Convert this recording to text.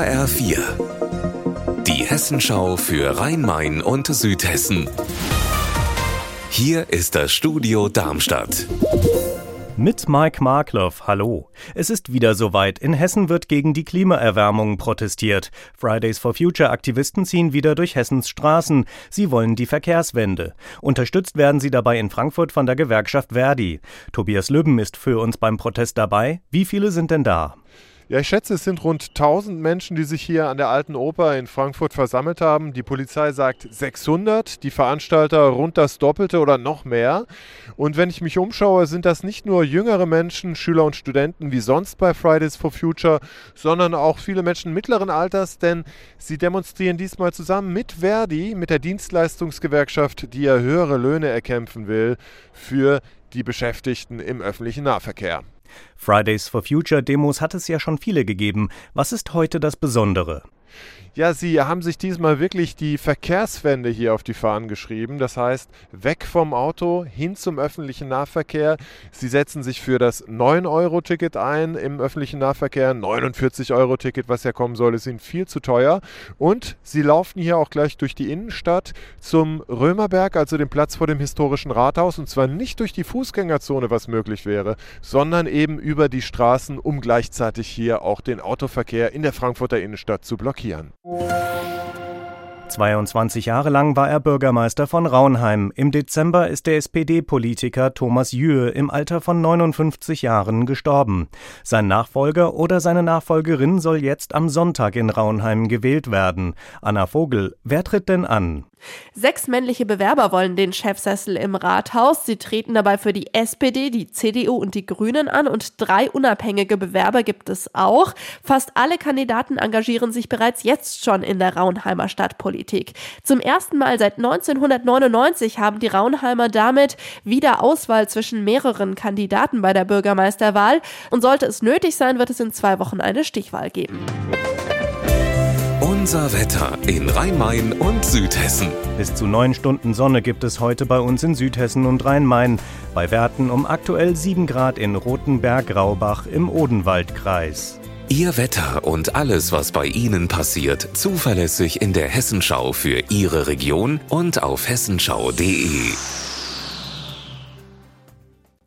HR4. Die Hessenschau für Rhein-Main und Südhessen. Hier ist das Studio Darmstadt. Mit Mike Markloff, hallo. Es ist wieder soweit. In Hessen wird gegen die Klimaerwärmung protestiert. Fridays for Future Aktivisten ziehen wieder durch Hessens Straßen. Sie wollen die Verkehrswende. Unterstützt werden sie dabei in Frankfurt von der Gewerkschaft Verdi. Tobias Lübben ist für uns beim Protest dabei. Wie viele sind denn da? Ja, ich schätze, es sind rund 1000 Menschen, die sich hier an der Alten Oper in Frankfurt versammelt haben. Die Polizei sagt 600, die Veranstalter rund das Doppelte oder noch mehr. Und wenn ich mich umschaue, sind das nicht nur jüngere Menschen, Schüler und Studenten wie sonst bei Fridays for Future, sondern auch viele Menschen mittleren Alters, denn sie demonstrieren diesmal zusammen mit Verdi, mit der Dienstleistungsgewerkschaft, die ja höhere Löhne erkämpfen will für die Beschäftigten im öffentlichen Nahverkehr. Fridays for Future Demos hat es ja schon viele gegeben. Was ist heute das Besondere? Ja, sie haben sich diesmal wirklich die Verkehrswende hier auf die Fahnen geschrieben. Das heißt, weg vom Auto hin zum öffentlichen Nahverkehr. Sie setzen sich für das 9-Euro-Ticket ein im öffentlichen Nahverkehr. 49-Euro-Ticket, was ja kommen soll, ist ihnen viel zu teuer. Und sie laufen hier auch gleich durch die Innenstadt zum Römerberg, also dem Platz vor dem historischen Rathaus. Und zwar nicht durch die Fußgängerzone, was möglich wäre, sondern eben über die Straßen, um gleichzeitig hier auch den Autoverkehr in der Frankfurter Innenstadt zu blockieren. 22 Jahre lang war er Bürgermeister von Raunheim. Im Dezember ist der SPD-Politiker Thomas Jühe im Alter von 59 Jahren gestorben. Sein Nachfolger oder seine Nachfolgerin soll jetzt am Sonntag in Raunheim gewählt werden. Anna Vogel, wer tritt denn an? Sechs männliche Bewerber wollen den Chefsessel im Rathaus. Sie treten dabei für die SPD, die CDU und die Grünen an und drei unabhängige Bewerber gibt es auch. Fast alle Kandidaten engagieren sich bereits jetzt schon in der Raunheimer Stadtpolitik. Zum ersten Mal seit 1999 haben die Raunheimer damit wieder Auswahl zwischen mehreren Kandidaten bei der Bürgermeisterwahl und sollte es nötig sein, wird es in zwei Wochen eine Stichwahl geben. Unser Wetter in Rhein-Main und Südhessen. Bis zu neun Stunden Sonne gibt es heute bei uns in Südhessen und Rhein-Main. Bei Werten um aktuell 7 Grad in Rotenberg-Graubach im Odenwaldkreis. Ihr Wetter und alles, was bei Ihnen passiert, zuverlässig in der Hessenschau für Ihre Region und auf hessenschau.de.